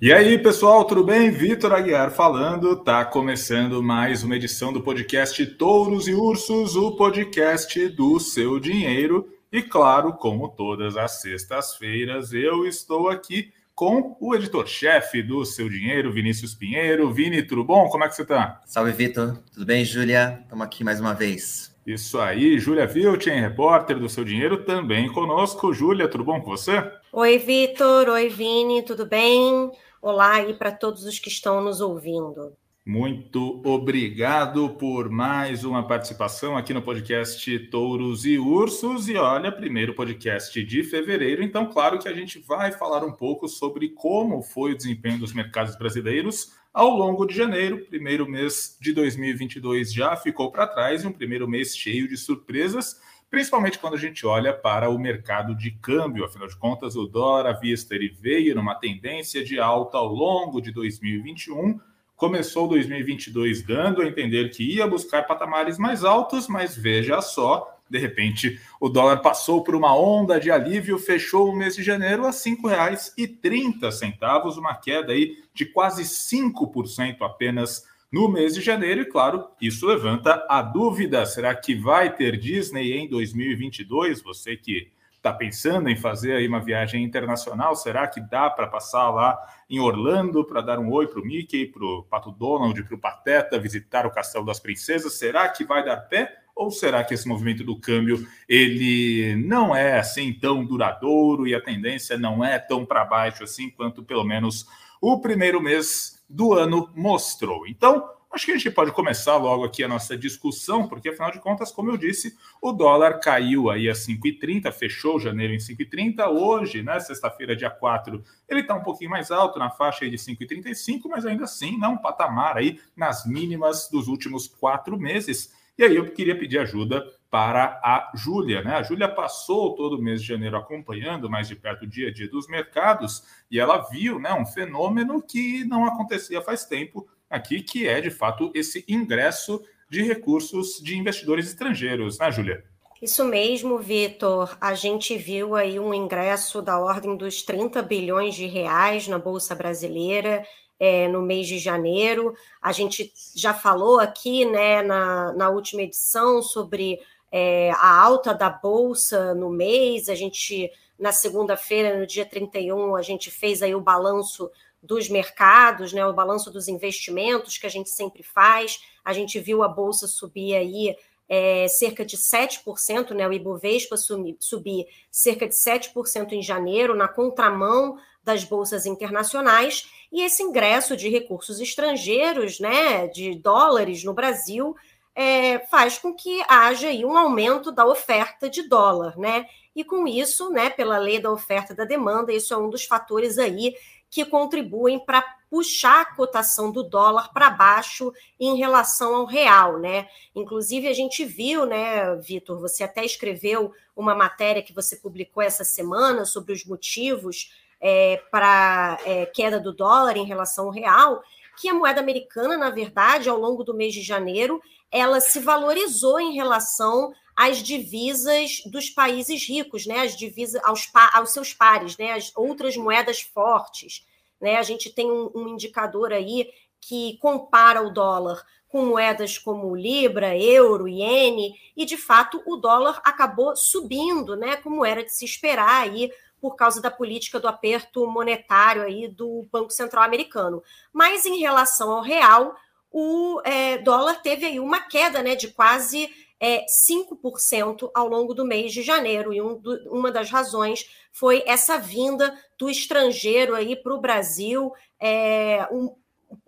E aí, pessoal, tudo bem? Vitor Aguiar falando. Tá começando mais uma edição do podcast Touros e Ursos, o podcast do seu dinheiro. E claro, como todas as sextas-feiras, eu estou aqui com o editor-chefe do Seu Dinheiro, Vinícius Pinheiro. Vini, tudo bom? Como é que você está? Salve, Vitor. Tudo bem, Júlia? Estamos aqui mais uma vez. Isso aí, Júlia Vilchen, repórter do Seu Dinheiro, também conosco. Júlia, tudo bom com você? Oi, Vitor. Oi, Vini, tudo bem? Olá aí para todos os que estão nos ouvindo. Muito obrigado por mais uma participação aqui no podcast Touros e Ursos. E olha, primeiro podcast de fevereiro, então, claro que a gente vai falar um pouco sobre como foi o desempenho dos mercados brasileiros ao longo de janeiro. Primeiro mês de 2022 já ficou para trás um primeiro mês cheio de surpresas, principalmente quando a gente olha para o mercado de câmbio. Afinal de contas, o dólar à vista ele veio numa tendência de alta ao longo de 2021. Começou 2022 dando a entender que ia buscar patamares mais altos, mas veja só, de repente, o dólar passou por uma onda de alívio, fechou o mês de janeiro a R$ 5,30, uma queda aí de quase 5% apenas no mês de janeiro. E claro, isso levanta a dúvida: será que vai ter Disney em 2022? Você que está pensando em fazer aí uma viagem internacional, será que dá para passar lá em Orlando para dar um oi para o Mickey, para o Pato Donald, para o Pateta, visitar o Castelo das Princesas? Será que vai dar pé? Ou será que esse movimento do câmbio ele não é assim tão duradouro e a tendência não é tão para baixo assim quanto pelo menos o primeiro mês do ano mostrou? Então, acho que a gente pode começar logo aqui a nossa discussão, porque afinal de contas, como eu disse, o dólar caiu aí a 5,30, fechou janeiro em 5,30. Hoje, né, sexta-feira, dia 4, ele está um pouquinho mais alto, na faixa aí de 5,35, mas ainda assim, não, um patamar aí nas mínimas dos últimos quatro meses. E aí eu queria pedir ajuda para a Júlia, né? A Júlia passou todo o mês de janeiro acompanhando mais de perto o dia a dia dos mercados e ela viu, né, um fenômeno que não acontecia faz tempo aqui, que é de fato esse ingresso de recursos de investidores estrangeiros, né, Júlia? Isso mesmo, Vitor. A gente viu aí um ingresso da ordem dos 30 bilhões de reais na Bolsa Brasileira é, no mês de janeiro. A gente já falou aqui né, na, na última edição sobre é, a alta da Bolsa no mês. A gente, na segunda-feira, no dia 31, a gente fez aí o balanço dos mercados, né, o balanço dos investimentos que a gente sempre faz. A gente viu a Bolsa subir aí é, cerca de 7%, né, o Ibovespa subir, subir cerca de 7% em janeiro, na contramão das bolsas internacionais, e esse ingresso de recursos estrangeiros, né, de dólares no Brasil, é, faz com que haja aí um aumento da oferta de dólar, né? E com isso, né, pela lei da oferta e da demanda, isso é um dos fatores aí que contribuem para puxar a cotação do dólar para baixo em relação ao real, né? Inclusive a gente viu, né, Vitor, você até escreveu uma matéria que você publicou essa semana sobre os motivos é, para é, queda do dólar em relação ao real, que a moeda americana, na verdade, ao longo do mês de janeiro, ela se valorizou em relação às divisas dos países ricos, né? As divisas aos, aos seus pares, né? As outras moedas fortes. Né? A gente tem um, um indicador aí que compara o dólar com moedas como Libra, Euro, Iene, e de fato o dólar acabou subindo, né? Como era de se esperar aí por causa da política do aperto monetário aí do Banco Central americano. Mas em relação ao real, o é, dólar teve aí uma queda né, de quase é, 5% ao longo do mês de janeiro. E um do, uma das razões foi essa vinda do estrangeiro aí para o Brasil, é, um,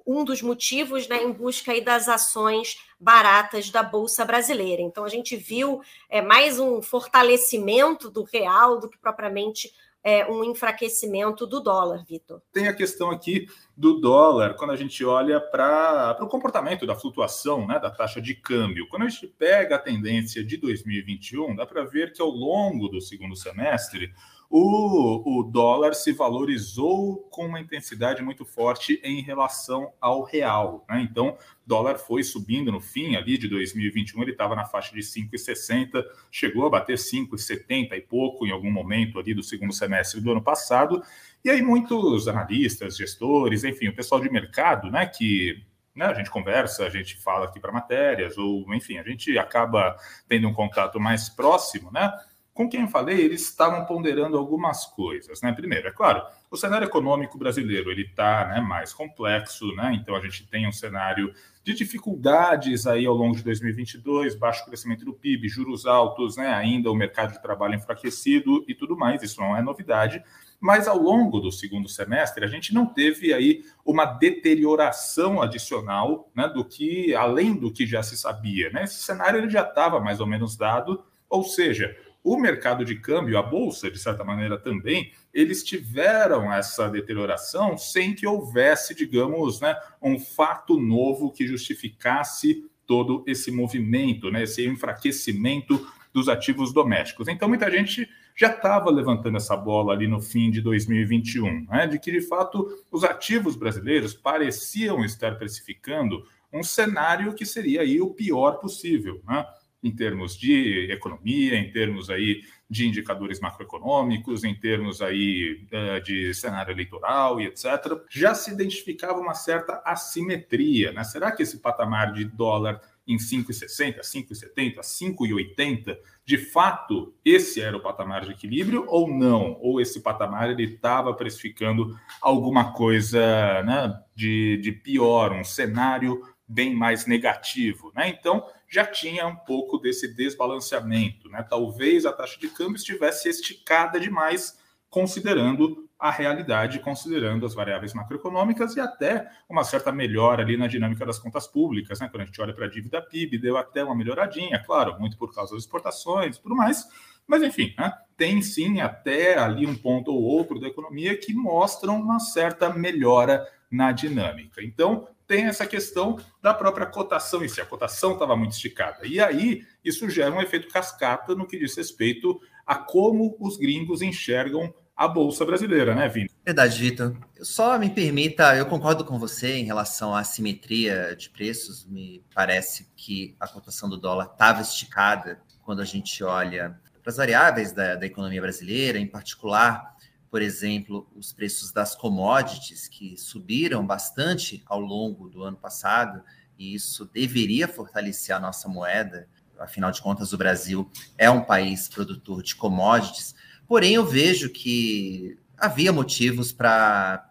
um dos motivos né, em busca aí das ações baratas da Bolsa Brasileira. Então, a gente viu é, mais um fortalecimento do real do que propriamente é, um enfraquecimento do dólar, Vitor. Tem a questão aqui do dólar, quando a gente olha para o comportamento da flutuação né, da taxa de câmbio. Quando a gente pega a tendência de 2021, dá para ver que ao longo do segundo semestre, o, o dólar se valorizou com uma intensidade muito forte em relação ao real. Né? Então, dólar foi subindo no fim ali de 2021, ele estava na faixa de 5,60, chegou a bater 5,70 e pouco em algum momento ali do segundo semestre do ano passado. E aí muitos analistas, gestores, enfim, o pessoal de mercado, né, que né, a gente conversa, a gente fala aqui para matérias, ou enfim, a gente acaba tendo um contato mais próximo, né? com quem falei, eles estavam ponderando algumas coisas. Né? Primeiro, é claro, o cenário econômico brasileiro ele está né, mais complexo, né? então a gente tem um cenário de dificuldades aí ao longo de 2022, baixo crescimento do PIB, juros altos, né? ainda o mercado de trabalho enfraquecido e tudo mais, isso não é novidade. Mas ao longo do segundo semestre, a gente não teve aí uma deterioração adicional né, do que, além do que já se sabia. Né? Esse cenário ele já estava mais ou menos dado, ou seja, o mercado de câmbio, a bolsa, de certa maneira também, eles tiveram essa deterioração sem que houvesse, digamos, né, um fato novo que justificasse todo esse movimento, né, esse enfraquecimento dos ativos domésticos. Então, muita gente já estava levantando essa bola ali no fim de 2021, né, de que, de fato, os ativos brasileiros pareciam estar precificando um cenário que seria aí o pior possível, né? em termos de economia, em termos aí de indicadores macroeconômicos, em termos aí uh, de cenário eleitoral e etc., já se identificava uma certa assimetria. Né? Será que esse patamar de dólar em 5,60, 5,70, 5,80, de fato, esse era o patamar de equilíbrio ou não? Ou esse patamar ele estava precificando alguma coisa né, de, de pior, um cenário bem mais negativo? Né? Então, já tinha um pouco desse desbalanceamento. Né? Talvez a taxa de câmbio estivesse esticada demais, considerando a realidade, considerando as variáveis macroeconômicas e até uma certa melhora ali na dinâmica das contas públicas. Né? Quando a gente olha para a dívida PIB, deu até uma melhoradinha, claro, muito por causa das exportações e tudo mais. Mas, enfim, né? tem sim até ali um ponto ou outro da economia que mostram uma certa melhora na dinâmica. Então, tem essa questão da própria cotação em si. A cotação estava muito esticada. E aí, isso gera um efeito cascata no que diz respeito a como os gringos enxergam a Bolsa Brasileira, né, Vini? Verdade, Vitor. Só me permita, eu concordo com você em relação à simetria de preços. Me parece que a cotação do dólar estava esticada quando a gente olha para as variáveis da, da economia brasileira, em particular por exemplo, os preços das commodities, que subiram bastante ao longo do ano passado, e isso deveria fortalecer a nossa moeda. Afinal de contas, o Brasil é um país produtor de commodities. Porém, eu vejo que havia motivos para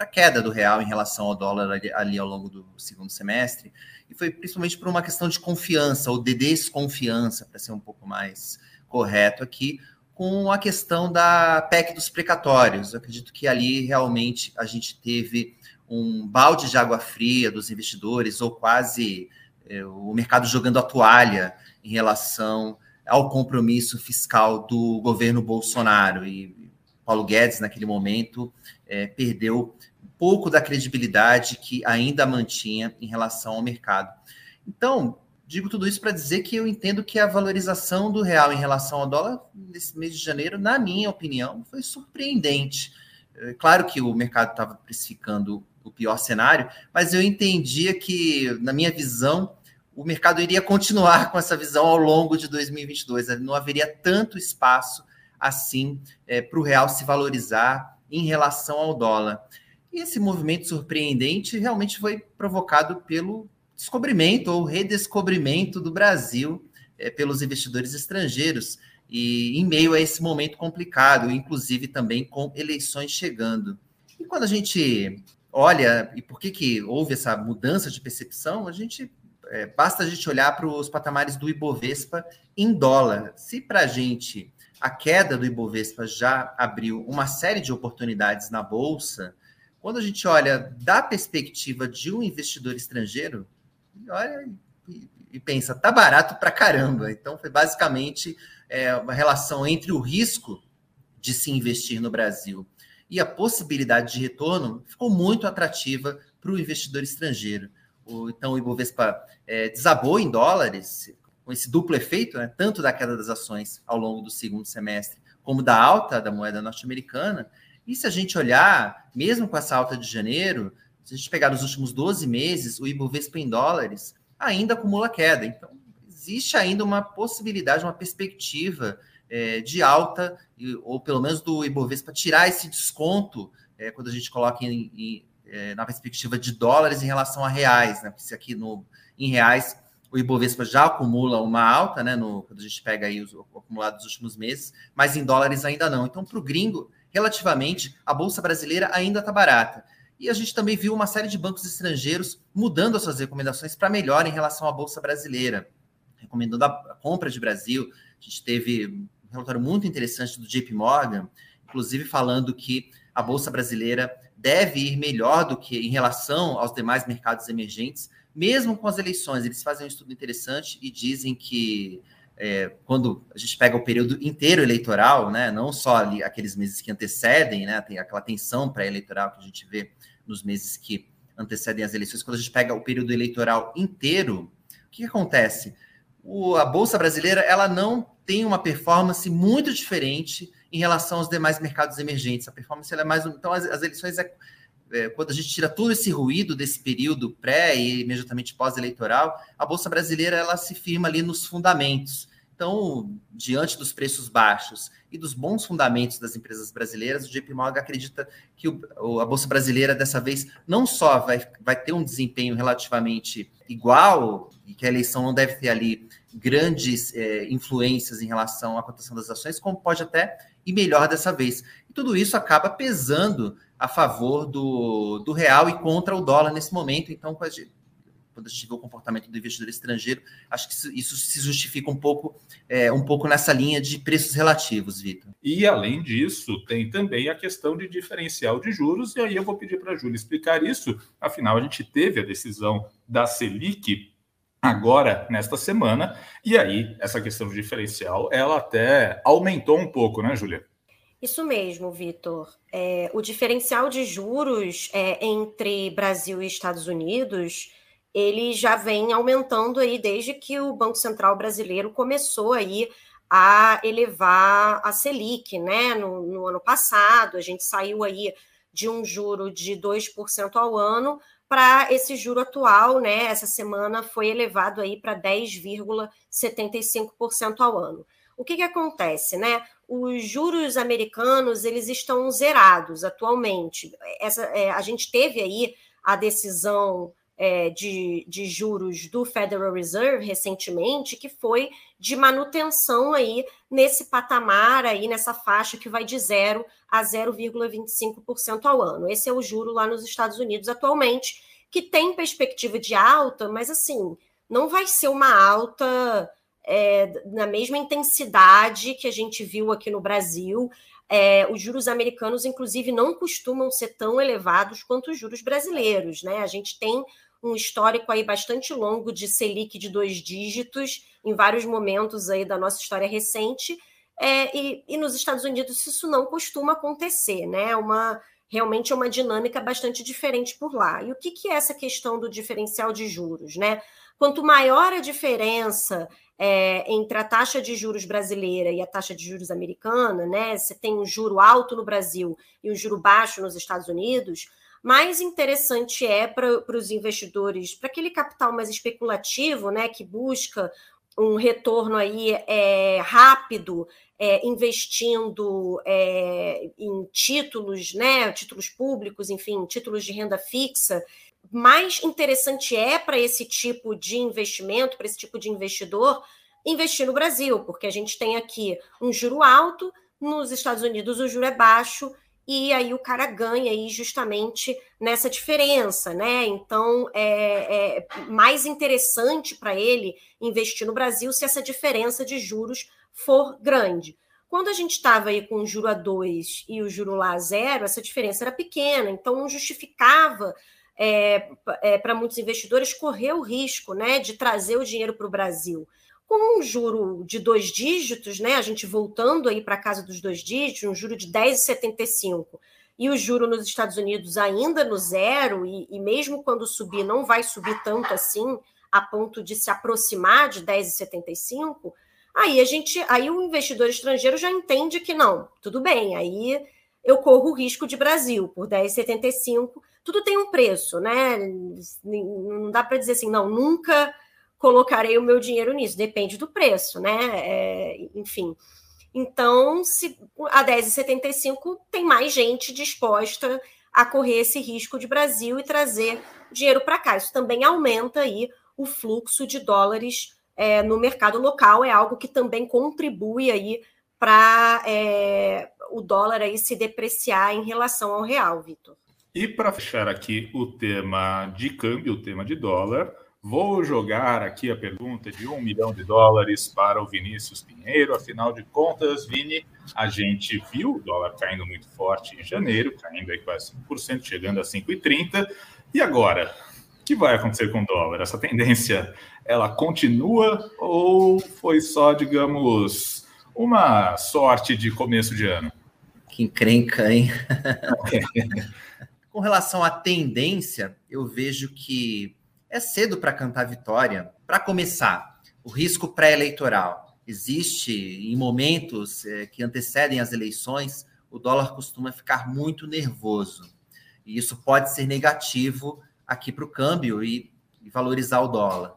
a queda do real em relação ao dólar ali, ali, ao longo do segundo semestre, e foi principalmente por uma questão de confiança, ou de desconfiança, para ser um pouco mais correto aqui, com a questão da PEC dos precatórios. Eu acredito que ali realmente a gente teve um balde de água fria dos investidores, ou quase o mercado jogando a toalha em relação ao compromisso fiscal do governo Bolsonaro. E Paulo Guedes, naquele momento, é, perdeu um pouco da credibilidade que ainda mantinha em relação ao mercado. Então, digo tudo isso para dizer que eu entendo que a valorização do real em relação ao dólar nesse mês de janeiro, na minha opinião, foi surpreendente. É claro que o mercado estava precificando o pior cenário, mas eu entendia que, na minha visão, o mercado iria continuar com essa visão ao longo de 2022. Não haveria tanto espaço assim é, para o real se valorizar em relação ao dólar. E esse movimento surpreendente realmente foi provocado pelo descobrimento ou redescobrimento do Brasil é, pelos investidores estrangeiros e em meio a esse momento complicado, inclusive também com eleições chegando. E quando a gente olha e por que, que houve essa mudança de percepção, a gente é, basta a gente olhar para os patamares do Ibovespa em dólar. Se para a gente a queda do Ibovespa já abriu uma série de oportunidades na bolsa, quando a gente olha da perspectiva de um investidor estrangeiro, olha e, e pensa, tá barato para caramba. Então, foi basicamente é, uma relação entre o risco de se investir no Brasil e a possibilidade de retorno ficou muito atrativa para o investidor estrangeiro. O, então, o Ibovespa é, desabou em dólares, com esse duplo efeito, né, tanto da queda das ações ao longo do segundo semestre, como da alta da moeda norte-americana. E se a gente olhar, mesmo com essa alta de janeiro, se a gente pegar os últimos 12 meses, o Ibovespa em dólares ainda acumula queda. Então, existe ainda uma possibilidade, uma perspectiva é, de alta, ou pelo menos do Ibovespa tirar esse desconto é, quando a gente coloca em, em, é, na perspectiva de dólares em relação a reais, né? Porque se aqui no, em reais o Ibovespa já acumula uma alta, né? No, quando a gente pega aí os, o acumulado dos últimos meses, mas em dólares ainda não. Então, para o gringo, relativamente, a Bolsa Brasileira ainda está barata. E a gente também viu uma série de bancos estrangeiros mudando as suas recomendações para melhor em relação à Bolsa Brasileira, recomendando a compra de Brasil. A gente teve relatório muito interessante do JP Morgan, inclusive falando que a Bolsa Brasileira deve ir melhor do que em relação aos demais mercados emergentes, mesmo com as eleições. Eles fazem um estudo interessante e dizem que é, quando a gente pega o período inteiro eleitoral, né, não só ali aqueles meses que antecedem, né, tem aquela tensão pré-eleitoral que a gente vê nos meses que antecedem as eleições, quando a gente pega o período eleitoral inteiro, o que, que acontece? O, a Bolsa Brasileira ela não tem uma performance muito diferente em relação aos demais mercados emergentes. A performance é mais. Então, as, as eleições é, é, quando a gente tira todo esse ruído desse período pré e imediatamente pós-eleitoral, a Bolsa Brasileira ela se firma ali nos fundamentos. Então, diante dos preços baixos e dos bons fundamentos das empresas brasileiras, o JP Morgan acredita que o, a Bolsa Brasileira, dessa vez, não só vai, vai ter um desempenho relativamente igual, e que a eleição não deve ter ali grandes é, influências em relação à cotação das ações, como pode até ir melhor dessa vez. E tudo isso acaba pesando a favor do, do real e contra o dólar nesse momento. Então, quando a gente vê o comportamento do investidor estrangeiro, acho que isso se justifica um pouco, é, um pouco nessa linha de preços relativos, Vitor. E além disso, tem também a questão de diferencial de juros, e aí eu vou pedir para a Júlia explicar isso. Afinal, a gente teve a decisão da Selic agora nesta semana, e aí essa questão de diferencial ela até aumentou um pouco, né, Júlia? Isso mesmo, Vitor. É, o diferencial de juros é, entre Brasil e Estados Unidos ele já vem aumentando aí desde que o Banco Central brasileiro começou aí a elevar a Selic, né? No, no ano passado, a gente saiu aí de um juro de 2% ao ano para esse juro atual, né? Essa semana foi elevado aí para 10,75% ao ano. O que, que acontece, né? Os juros americanos eles estão zerados atualmente. Essa, é, a gente teve aí a decisão é, de, de juros do Federal Reserve recentemente, que foi de manutenção aí nesse patamar aí, nessa faixa que vai de 0 a 0,25% ao ano. Esse é o juro lá nos Estados Unidos atualmente, que tem perspectiva de alta, mas assim, não vai ser uma alta é, na mesma intensidade que a gente viu aqui no Brasil. É, os juros americanos, inclusive, não costumam ser tão elevados quanto os juros brasileiros, né? A gente tem um histórico aí bastante longo de Selic de dois dígitos em vários momentos aí da nossa história recente. É, e, e, nos Estados Unidos isso não costuma acontecer, né? Uma realmente é uma dinâmica bastante diferente por lá. E o que, que é essa questão do diferencial de juros, né? Quanto maior a diferença é, entre a taxa de juros brasileira e a taxa de juros americana, né? Você tem um juro alto no Brasil e um juro baixo nos Estados Unidos mais interessante é para os investidores, para aquele capital mais especulativo, né, que busca um retorno aí é, rápido, é, investindo é, em títulos, né, títulos públicos, enfim, títulos de renda fixa, mais interessante é para esse tipo de investimento, para esse tipo de investidor, investir no Brasil, porque a gente tem aqui um juro alto, nos Estados Unidos o juro é baixo, e aí o cara ganha aí justamente nessa diferença, né? Então é, é mais interessante para ele investir no Brasil se essa diferença de juros for grande. Quando a gente estava aí com o juro a 2 e o juro lá a zero, essa diferença era pequena, então não justificava é, é, para muitos investidores correr o risco né, de trazer o dinheiro para o Brasil com um juro de dois dígitos, né? A gente voltando aí para a casa dos dois dígitos, um juro de 10,75 e o juro nos Estados Unidos ainda no zero, e, e, mesmo quando subir, não vai subir tanto assim, a ponto de se aproximar de 10,75, Aí a gente, aí o investidor estrangeiro já entende que não, tudo bem, aí eu corro o risco de Brasil por 10,75. Tudo tem um preço, né? Não dá para dizer assim, não, nunca colocarei o meu dinheiro nisso, depende do preço, né? É, enfim. Então, se a 10,75 tem mais gente disposta a correr esse risco de Brasil e trazer dinheiro para cá. Isso também aumenta aí o fluxo de dólares é, no mercado local, é algo que também contribui aí para é, o dólar aí se depreciar em relação ao real, Vitor. E para fechar aqui o tema de câmbio, o tema de dólar, Vou jogar aqui a pergunta de um milhão de dólares para o Vinícius Pinheiro. Afinal de contas, Vini, a gente viu o dólar caindo muito forte em janeiro, caindo aí quase 5%, chegando a 5,30. E agora? O que vai acontecer com o dólar? Essa tendência, ela continua ou foi só, digamos, uma sorte de começo de ano? Que encrenca, hein? com relação à tendência, eu vejo que é cedo para cantar vitória. Para começar, o risco pré-eleitoral existe em momentos é, que antecedem as eleições, o dólar costuma ficar muito nervoso. E isso pode ser negativo aqui para o câmbio e, e valorizar o dólar.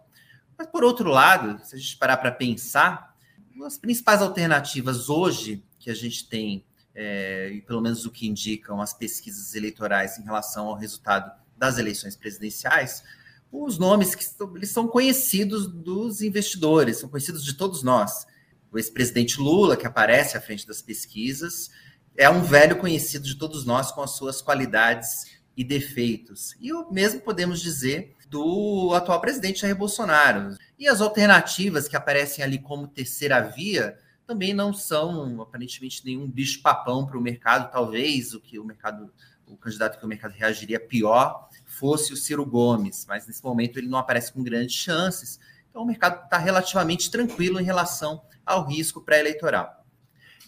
Mas, por outro lado, se a gente parar para pensar, as principais alternativas hoje que a gente tem, é, e pelo menos o que indicam as pesquisas eleitorais em relação ao resultado das eleições presidenciais, os nomes que eles são conhecidos dos investidores, são conhecidos de todos nós. O ex-presidente Lula, que aparece à frente das pesquisas, é um velho conhecido de todos nós com as suas qualidades e defeitos. E o mesmo podemos dizer do atual presidente Jair Bolsonaro. E as alternativas que aparecem ali como terceira via também não são aparentemente nenhum bicho-papão para o mercado, talvez o que o mercado, o candidato que o mercado reagiria pior fosse o Ciro Gomes, mas nesse momento ele não aparece com grandes chances. Então o mercado está relativamente tranquilo em relação ao risco pré-eleitoral.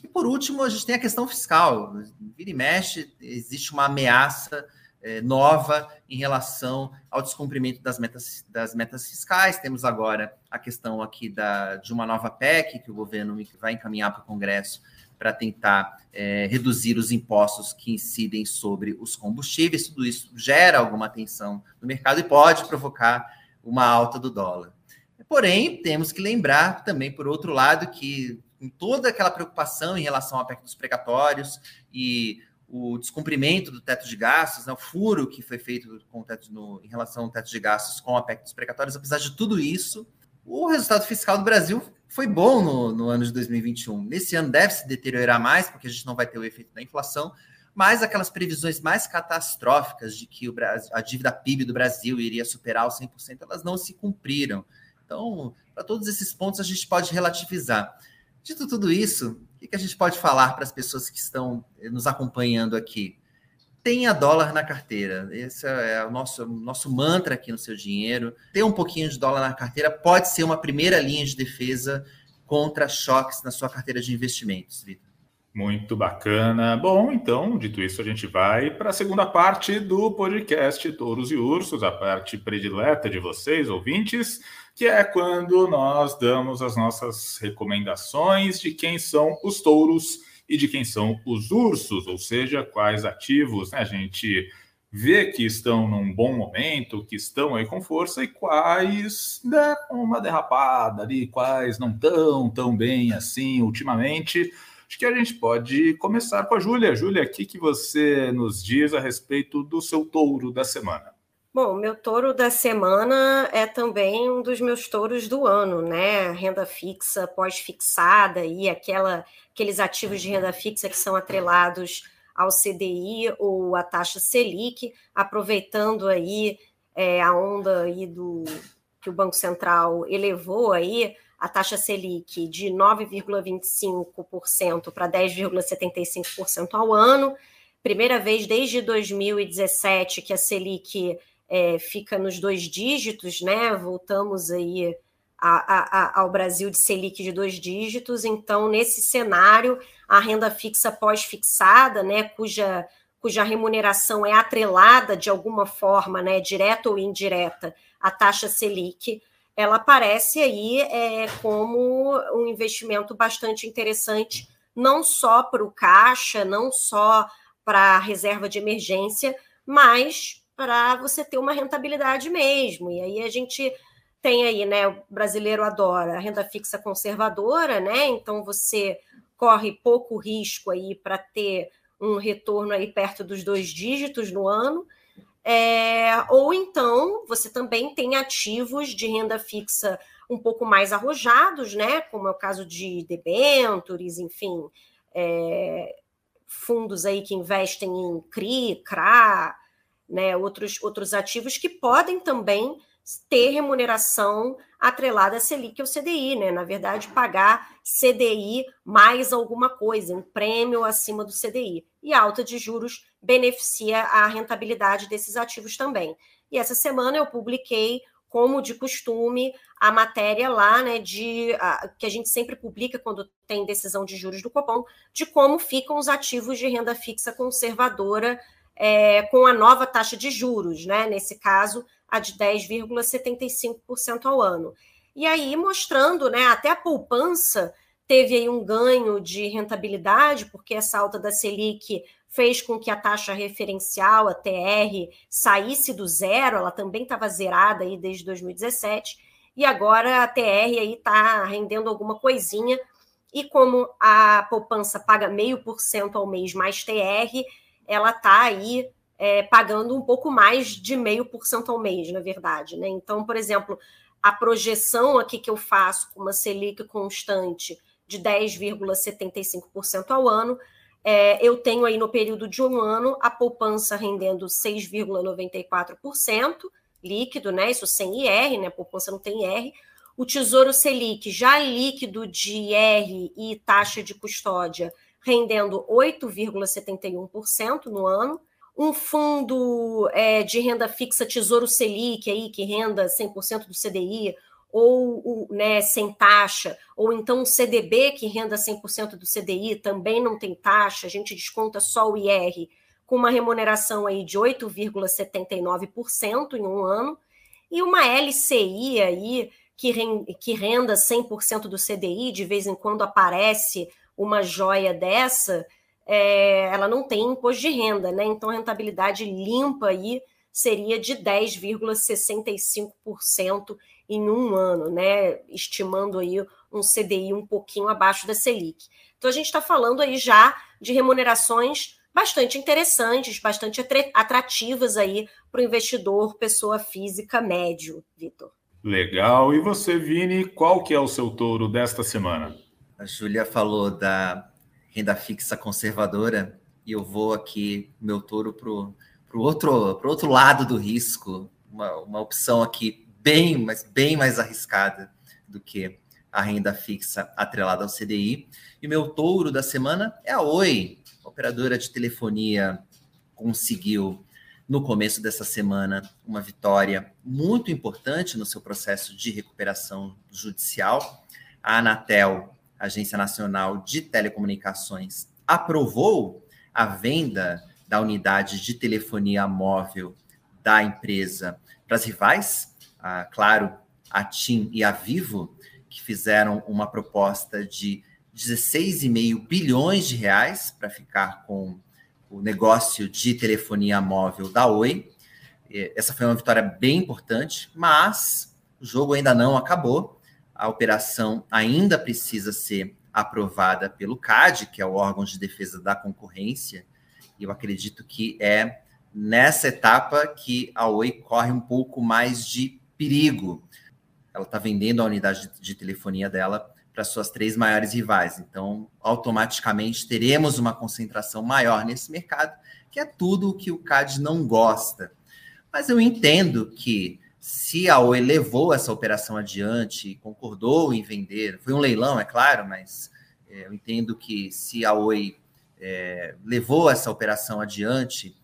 E por último, a gente tem a questão fiscal. Vira e mexe, existe uma ameaça é, nova em relação ao descumprimento das metas, das metas fiscais. Temos agora a questão aqui da, de uma nova PEC que o governo vai encaminhar para o Congresso para tentar é, reduzir os impostos que incidem sobre os combustíveis. Tudo isso gera alguma tensão no mercado e pode provocar uma alta do dólar. Porém, temos que lembrar também, por outro lado, que com toda aquela preocupação em relação ao PEC dos precatórios e o descumprimento do teto de gastos, né, o furo que foi feito com teto no, em relação ao teto de gastos com a PEC dos precatórios, apesar de tudo isso, o resultado fiscal do Brasil foi bom no, no ano de 2021. Nesse ano deve se deteriorar mais, porque a gente não vai ter o efeito da inflação, mas aquelas previsões mais catastróficas de que o Brasil, a dívida PIB do Brasil iria superar os 100%, elas não se cumpriram. Então, para todos esses pontos, a gente pode relativizar. Dito tudo isso, o que a gente pode falar para as pessoas que estão nos acompanhando aqui? Tenha dólar na carteira. Esse é o nosso, nosso mantra aqui no seu dinheiro. Ter um pouquinho de dólar na carteira pode ser uma primeira linha de defesa contra choques na sua carteira de investimentos, Vitor. Muito bacana. Bom, então, dito isso, a gente vai para a segunda parte do podcast Touros e Ursos, a parte predileta de vocês, ouvintes, que é quando nós damos as nossas recomendações de quem são os touros e de quem são os ursos, ou seja, quais ativos né, a gente vê que estão num bom momento, que estão aí com força e quais né, uma derrapada ali, quais não tão tão bem assim ultimamente. Acho que a gente pode começar com a Júlia. Júlia, o que, que você nos diz a respeito do seu touro da semana? Bom, meu touro da semana é também um dos meus touros do ano, né? Renda fixa, pós-fixada e aquela, aqueles ativos de renda fixa que são atrelados ao CDI ou à taxa Selic, aproveitando aí é, a onda aí do que o Banco Central elevou aí a taxa Selic de 9,25% para 10,75% ao ano. Primeira vez desde 2017 que a Selic é, fica nos dois dígitos, né? Voltamos aí a, a, ao Brasil de Selic de dois dígitos. Então, nesse cenário, a renda fixa pós-fixada, né, cuja, cuja remuneração é atrelada de alguma forma, né, direta ou indireta, à taxa Selic, ela aparece aí é, como um investimento bastante interessante, não só para o caixa, não só para a reserva de emergência, mas para você ter uma rentabilidade mesmo. E aí a gente tem aí, né? O brasileiro adora a renda fixa conservadora, né? Então você corre pouco risco aí para ter um retorno aí perto dos dois dígitos no ano. É, ou então você também tem ativos de renda fixa um pouco mais arrojados, né? Como é o caso de debentures, enfim, é, fundos aí que investem em CRI, CRA, né? Outros, outros ativos que podem também ter remuneração atrelada a Selic ou CDI, né? Na verdade, pagar CDI mais alguma coisa, um prêmio acima do CDI. E a alta de juros beneficia a rentabilidade desses ativos também. E essa semana eu publiquei, como de costume, a matéria lá, né, de a, que a gente sempre publica quando tem decisão de juros do Copom, de como ficam os ativos de renda fixa conservadora é, com a nova taxa de juros, né? Nesse caso, a de 10,75% ao ano. E aí mostrando, né, até a poupança teve aí um ganho de rentabilidade, porque essa alta da Selic fez com que a taxa referencial, a TR, saísse do zero, ela também estava zerada aí desde 2017, e agora a TR aí está rendendo alguma coisinha, e como a poupança paga meio por cento ao mês mais TR, ela está aí é, pagando um pouco mais de meio por cento ao mês, na verdade. Né? Então, por exemplo, a projeção aqui que eu faço com uma Selic constante de 10,75% ao ano, é, eu tenho aí no período de um ano a poupança rendendo 6,94% líquido, né? Isso sem IR, né? Poupança não tem IR. O Tesouro Selic, já líquido de IR e taxa de custódia, rendendo 8,71% no ano. Um fundo é, de renda fixa Tesouro Selic aí que renda 100% do CDI ou né, sem taxa, ou então um CDB que renda 100% do CDI, também não tem taxa, a gente desconta só o IR, com uma remuneração aí de 8,79% em um ano, e uma LCI aí que, renda 100% do CDI, de vez em quando aparece uma joia dessa, é, ela não tem imposto de renda, né? Então rentabilidade limpa aí seria de 10,65% em um ano, né? Estimando aí um CDI um pouquinho abaixo da Selic. Então a gente está falando aí já de remunerações bastante interessantes, bastante atrativas aí para o investidor, pessoa física médio, Vitor. Legal. E você, Vini, qual que é o seu touro desta semana? A Júlia falou da renda fixa conservadora, e eu vou aqui, meu touro, para o outro, pro outro lado do risco, uma, uma opção aqui bem, mas bem mais arriscada do que a renda fixa atrelada ao CDI. E meu touro da semana é a Oi, a operadora de telefonia conseguiu no começo dessa semana uma vitória muito importante no seu processo de recuperação judicial. A Anatel Agência Nacional de Telecomunicações, aprovou a venda da unidade de telefonia móvel da empresa para as rivais, a Claro, a TIM e a Vivo, que fizeram uma proposta de 16,5 bilhões de reais para ficar com o negócio de telefonia móvel da Oi. Essa foi uma vitória bem importante, mas o jogo ainda não acabou a operação ainda precisa ser aprovada pelo CAD, que é o órgão de defesa da concorrência, e eu acredito que é nessa etapa que a Oi corre um pouco mais de perigo. Ela está vendendo a unidade de telefonia dela para suas três maiores rivais. Então, automaticamente teremos uma concentração maior nesse mercado, que é tudo o que o CAD não gosta. Mas eu entendo que se a Oi levou essa operação adiante, concordou em vender, foi um leilão, é claro, mas é, eu entendo que se a Oi é, levou essa operação adiante,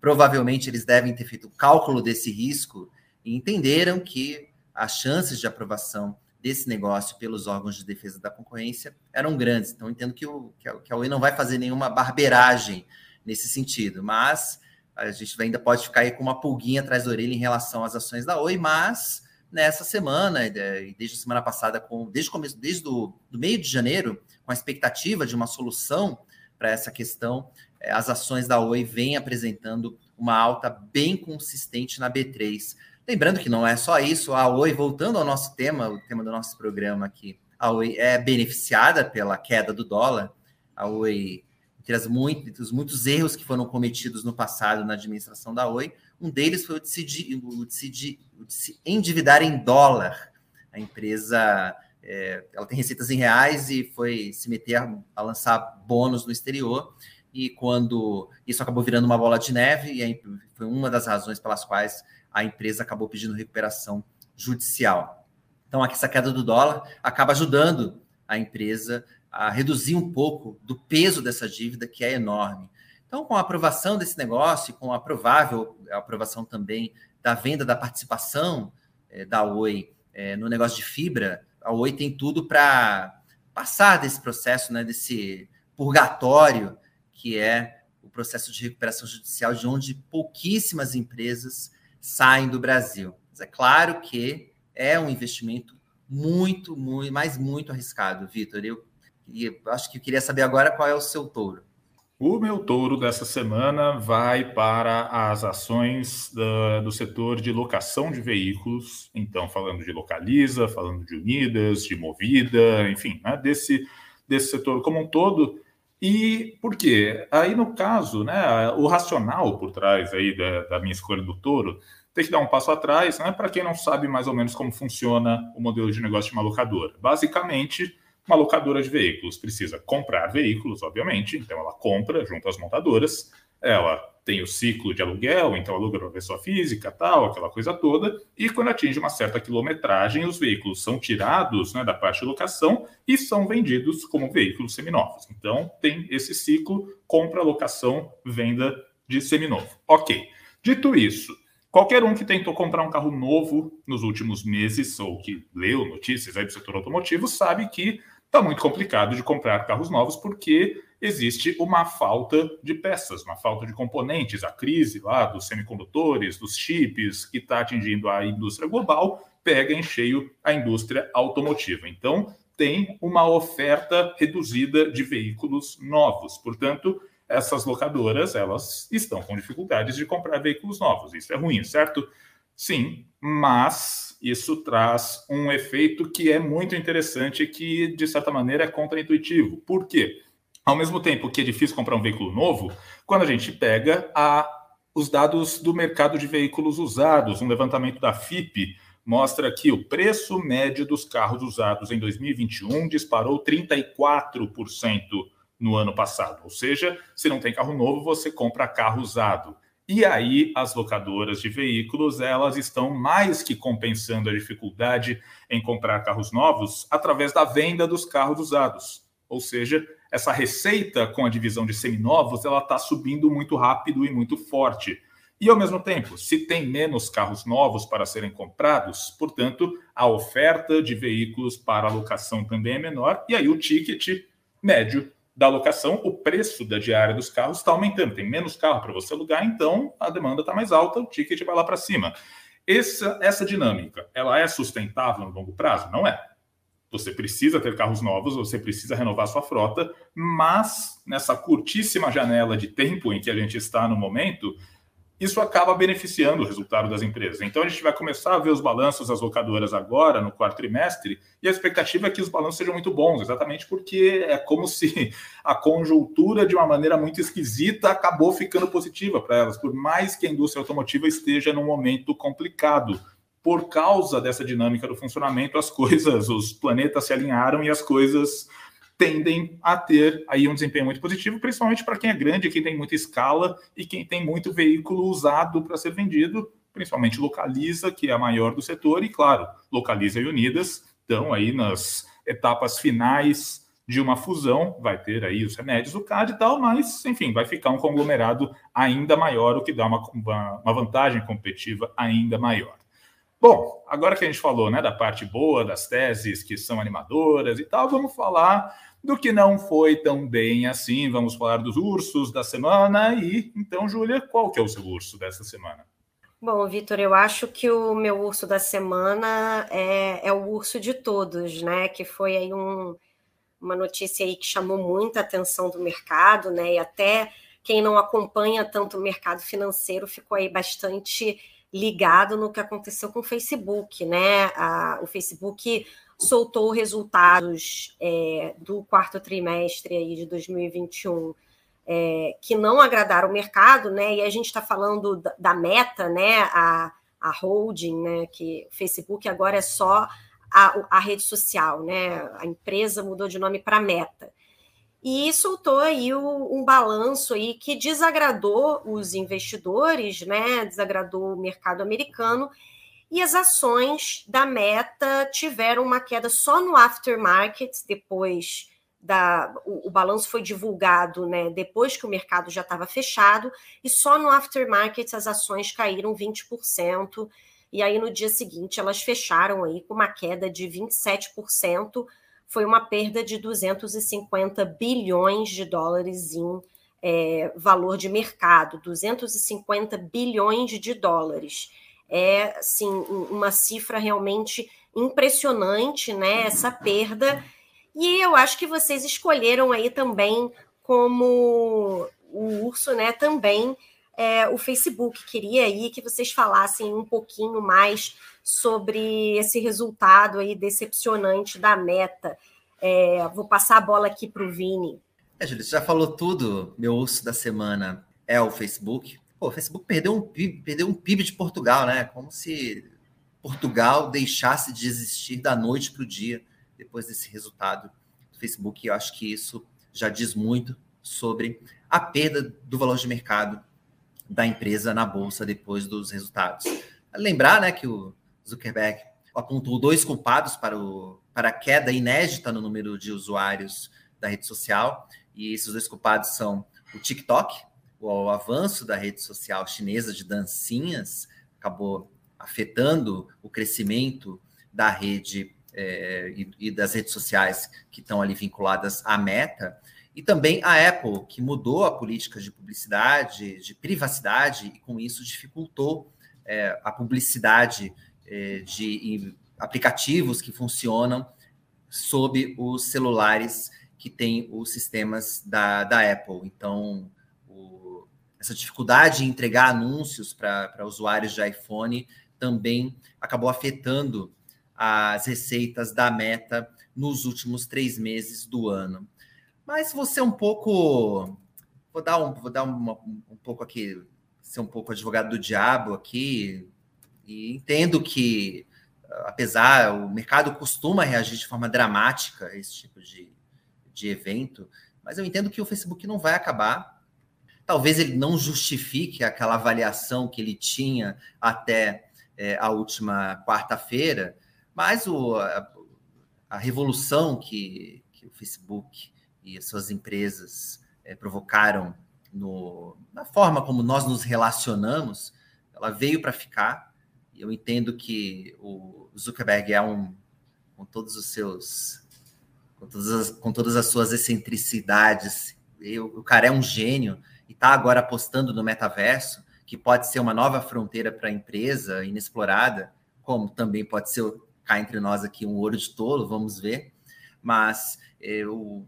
provavelmente eles devem ter feito o cálculo desse risco e entenderam que as chances de aprovação desse negócio pelos órgãos de defesa da concorrência eram grandes. Então, entendo que, o, que a Oi não vai fazer nenhuma barberagem nesse sentido, mas a gente ainda pode ficar aí com uma pulguinha atrás da orelha em relação às ações da Oi, mas nessa semana, desde a semana passada, com, desde o começo, desde o do meio de janeiro, com a expectativa de uma solução para essa questão, é, as ações da Oi vêm apresentando uma alta bem consistente na B3. Lembrando que não é só isso, a Oi, voltando ao nosso tema, o tema do nosso programa aqui, a Oi é beneficiada pela queda do dólar. A Oi, entre, as muito, entre os muitos erros que foram cometidos no passado na administração da Oi, um deles foi o de se, o de se, o de se endividar em dólar. A empresa é, ela tem receitas em reais e foi se meter a, a, lançar bônus no exterior. E quando isso acabou virando uma bola de neve, e foi uma das razões pelas quais a empresa acabou pedindo recuperação judicial. Então, aqui essa queda do dólar acaba ajudando a empresa a reduzir um pouco do peso dessa dívida, que é enorme. Então, com a aprovação desse negócio, com a provável aprovação também da venda da participação é, da Oi é, no negócio de fibra, a Oi tem tudo para passar desse processo, né, desse purgatório que é o processo de recuperação judicial, de onde pouquíssimas empresas saem do Brasil. Mas é claro que é um investimento muito, muito, mas muito arriscado, Vitor. Eu, eu acho que eu queria saber agora qual é o seu touro. O meu touro dessa semana vai para as ações da, do setor de locação de veículos. Então, falando de Localiza, falando de Unidas, de Movida, enfim, né, desse, desse setor como um todo. E por quê? Aí, no caso, né, o racional por trás aí da, da minha escolha do touro tem que dar um passo atrás, né? Para quem não sabe mais ou menos como funciona o modelo de negócio de uma locadora. Basicamente, uma locadora de veículos precisa comprar veículos, obviamente, então ela compra junto às montadoras, ela tem o ciclo de aluguel, então aluga para pessoa física, tal, aquela coisa toda, e quando atinge uma certa quilometragem, os veículos são tirados né, da parte de locação e são vendidos como veículos seminovos. Então tem esse ciclo, compra, locação, venda de seminovo. Ok. Dito isso, Qualquer um que tentou comprar um carro novo nos últimos meses ou que leu notícias aí do setor automotivo sabe que está muito complicado de comprar carros novos porque existe uma falta de peças, uma falta de componentes. A crise lá dos semicondutores, dos chips, que está atingindo a indústria global, pega em cheio a indústria automotiva. Então, tem uma oferta reduzida de veículos novos. Portanto, essas locadoras elas estão com dificuldades de comprar veículos novos. Isso é ruim, certo? Sim, mas isso traz um efeito que é muito interessante que, de certa maneira, é contraintuitivo. Por quê? Ao mesmo tempo que é difícil comprar um veículo novo, quando a gente pega a, os dados do mercado de veículos usados, um levantamento da FIP mostra que o preço médio dos carros usados em 2021 disparou 34% no ano passado. Ou seja, se não tem carro novo, você compra carro usado. E aí as locadoras de veículos, elas estão mais que compensando a dificuldade em comprar carros novos através da venda dos carros usados. Ou seja, essa receita com a divisão de seminovos, ela está subindo muito rápido e muito forte. E ao mesmo tempo, se tem menos carros novos para serem comprados, portanto, a oferta de veículos para alocação também é menor, e aí o ticket médio da locação, o preço da diária dos carros está aumentando. Tem menos carro para você alugar, então a demanda está mais alta, o ticket vai lá para cima. Essa, essa dinâmica, ela é sustentável no longo prazo? Não é. Você precisa ter carros novos, você precisa renovar sua frota, mas nessa curtíssima janela de tempo em que a gente está no momento, isso acaba beneficiando o resultado das empresas. Então a gente vai começar a ver os balanços das locadoras agora, no quarto trimestre, e a expectativa é que os balanços sejam muito bons, exatamente porque é como se a conjuntura, de uma maneira muito esquisita, acabou ficando positiva para elas, por mais que a indústria automotiva esteja num momento complicado. Por causa dessa dinâmica do funcionamento, as coisas, os planetas se alinharam e as coisas tendem a ter aí um desempenho muito positivo, principalmente para quem é grande, quem tem muita escala e quem tem muito veículo usado para ser vendido, principalmente Localiza, que é a maior do setor, e claro, Localiza e Unidas estão aí nas etapas finais de uma fusão, vai ter aí os remédios do CAD e tal, mas, enfim, vai ficar um conglomerado ainda maior, o que dá uma, uma vantagem competitiva ainda maior. Bom, agora que a gente falou né, da parte boa das teses que são animadoras e tal, vamos falar do que não foi tão bem assim. Vamos falar dos ursos da semana. E então, Júlia, qual que é o seu urso dessa semana? Bom, Vitor, eu acho que o meu urso da semana é, é o urso de todos, né? Que foi aí um, uma notícia aí que chamou muita atenção do mercado, né? E até quem não acompanha tanto o mercado financeiro ficou aí bastante ligado no que aconteceu com o Facebook, né? A, o Facebook soltou resultados é, do quarto trimestre aí de 2021 é, que não agradaram o mercado, né? E a gente está falando da, da, meta, né? A, a holding, né? Que o Facebook agora é só a, a rede social, né? A empresa mudou de nome para Meta e soltou aí o, um balanço aí que desagradou os investidores, né? Desagradou o mercado americano e as ações da Meta tiveram uma queda só no aftermarket depois da o, o balanço foi divulgado, né? Depois que o mercado já estava fechado e só no aftermarket as ações caíram 20%. E aí no dia seguinte elas fecharam aí com uma queda de 27% foi uma perda de 250 bilhões de dólares em é, valor de mercado, 250 bilhões de dólares. É, assim, uma cifra realmente impressionante, né, essa perda. E eu acho que vocês escolheram aí também como o urso, né, também é, o Facebook. Queria aí que vocês falassem um pouquinho mais sobre esse resultado aí decepcionante da meta. É, vou passar a bola aqui para o Vini. É, Júlio, você já falou tudo. Meu urso da semana é o Facebook. Pô, o Facebook perdeu um PIB, perdeu um PIB de Portugal, né? Como se Portugal deixasse de existir da noite para o dia depois desse resultado do Facebook. Eu acho que isso já diz muito sobre a perda do valor de mercado da empresa na bolsa depois dos resultados. Lembrar, né, que o Zuckerberg apontou dois culpados para, o, para a queda inédita no número de usuários da rede social, e esses dois culpados são o TikTok, o avanço da rede social chinesa de dancinhas acabou afetando o crescimento da rede é, e, e, das redes sociais que estão ali vinculadas à meta, e também a Apple, que mudou a política de publicidade, de privacidade, e com isso dificultou é, a publicidade de aplicativos que funcionam sob os celulares que têm os sistemas da, da Apple. Então, o, essa dificuldade em entregar anúncios para usuários de iPhone também acabou afetando as receitas da Meta nos últimos três meses do ano. Mas você é um pouco. Vou dar um, vou dar uma, um pouco aqui, ser um pouco advogado do diabo aqui, e entendo que, apesar, o mercado costuma reagir de forma dramática a esse tipo de, de evento, mas eu entendo que o Facebook não vai acabar. Talvez ele não justifique aquela avaliação que ele tinha até é, a última quarta-feira, mas o, a, a, revolução que, que o Facebook e as suas empresas é, provocaram no, na forma como nós nos relacionamos, ela veio para ficar eu entendo que o Zuckerberg é um, com todos os seus, com todas as, com todas as suas excentricidades, eu, o cara é um gênio e está agora apostando no metaverso, que pode ser uma nova fronteira para a empresa inexplorada, como também pode ser cá entre nós aqui um ouro de tolo, vamos ver. Mas é, o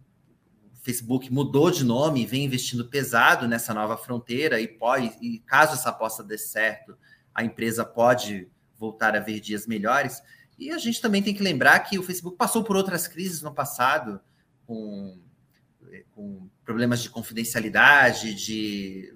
Facebook mudou de nome e vem investindo pesado nessa nova fronteira e pode, e caso essa aposta dê certo, a empresa pode voltar a ver dias melhores. E a gente também tem que lembrar que o Facebook passou por outras crises no passado, com, com problemas de confidencialidade, de,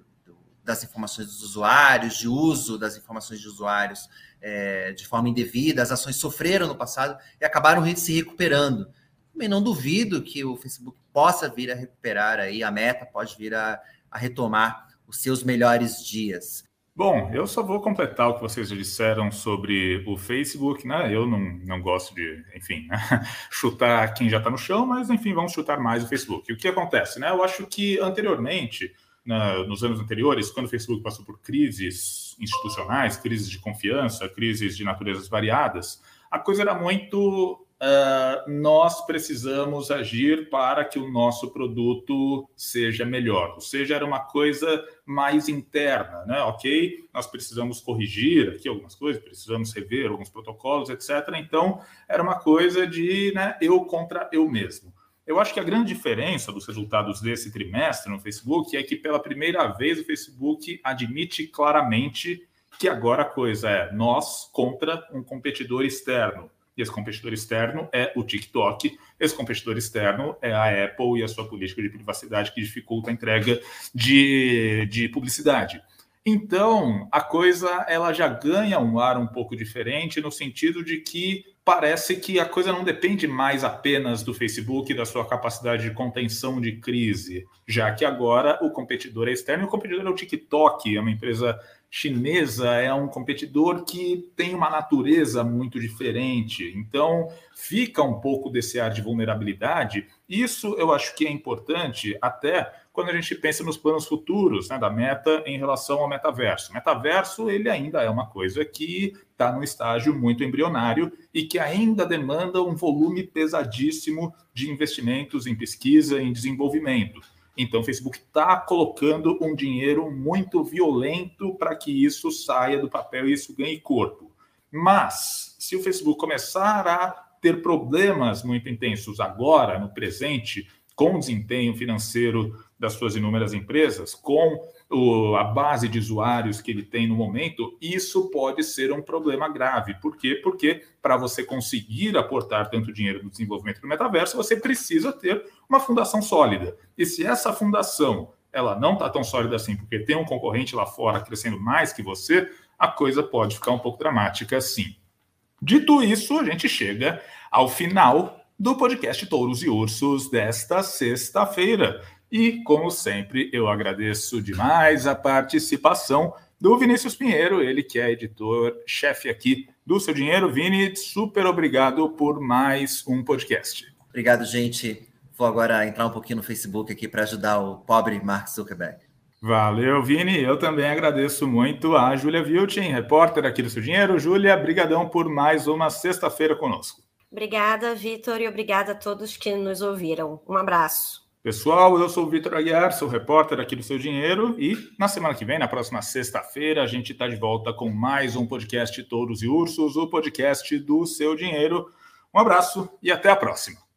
das informações dos usuários, de uso das informações de usuários é, de forma indevida. As ações sofreram no passado e acabaram se recuperando. Também não duvido que o Facebook possa vir a recuperar aí, a meta pode vir a, a retomar os seus melhores dias. Bom, eu só vou completar o que vocês já disseram sobre o Facebook, né? Eu não, não gosto de, enfim, né? chutar quem já está no chão, mas enfim, vamos chutar mais o Facebook. O que acontece, né? Eu acho que anteriormente, na, nos anos anteriores, quando o Facebook passou por crises institucionais, crises de confiança, crises de naturezas variadas, a coisa era muito uh, nós precisamos agir para que o nosso produto seja melhor. Ou seja, era uma coisa mais interna, né? Ok, nós precisamos corrigir aqui algumas coisas, precisamos rever alguns protocolos, etc. Então, era uma coisa de né, eu contra eu mesmo. Eu acho que a grande diferença dos resultados desse trimestre no Facebook é que, pela primeira vez, o Facebook admite claramente que agora a coisa é nós contra um competidor externo. E esse competidor externo é o TikTok, esse competidor externo é a Apple e a sua política de privacidade que dificulta a entrega de, de publicidade. Então, a coisa ela já ganha um ar um pouco diferente no sentido de que parece que a coisa não depende mais apenas do Facebook da sua capacidade de contenção de crise, já que agora o competidor é externo e o competidor é o TikTok, é uma empresa chinesa, é um competidor que tem uma natureza muito diferente. Então, fica um pouco desse ar de vulnerabilidade. Isso eu acho que é importante até quando a gente pensa nos planos futuros né, da meta em relação ao metaverso. O metaverso ele ainda é uma coisa que está no estágio muito embrionário e que ainda demanda um volume pesadíssimo de investimentos em pesquisa e em desenvolvimento. Então, o Facebook está colocando um dinheiro muito violento para que isso saia do papel e isso ganhe corpo. Mas, se o Facebook começar a ter problemas muito intensos agora, no presente, com o desempenho financeiro das suas inúmeras empresas, com o, a base de usuários que ele tem no momento, isso pode ser um problema grave. Por quê? Porque para você conseguir aportar tanto dinheiro no desenvolvimento do metaverso, você precisa ter uma fundação sólida. E se essa fundação ela não está tão sólida assim, porque tem um concorrente lá fora crescendo mais que você, a coisa pode ficar um pouco dramática assim. Dito isso, a gente chega ao final do podcast Touros e Ursos desta sexta-feira. E, como sempre, eu agradeço demais a participação do Vinícius Pinheiro, ele que é editor-chefe aqui do Seu Dinheiro. Vini, super obrigado por mais um podcast. Obrigado, gente. Vou agora entrar um pouquinho no Facebook aqui para ajudar o pobre Mark Zuckerberg. Valeu, Vini. Eu também agradeço muito a Júlia Viltin, repórter aqui do Seu Dinheiro. Júlia, brigadão por mais uma sexta-feira conosco. Obrigada, Vitor, e obrigada a todos que nos ouviram. Um abraço. Pessoal, eu sou o Vitor Aguiar, sou repórter aqui do Seu Dinheiro e na semana que vem, na próxima sexta-feira, a gente está de volta com mais um podcast Touros e Ursos, o podcast do Seu Dinheiro. Um abraço e até a próxima.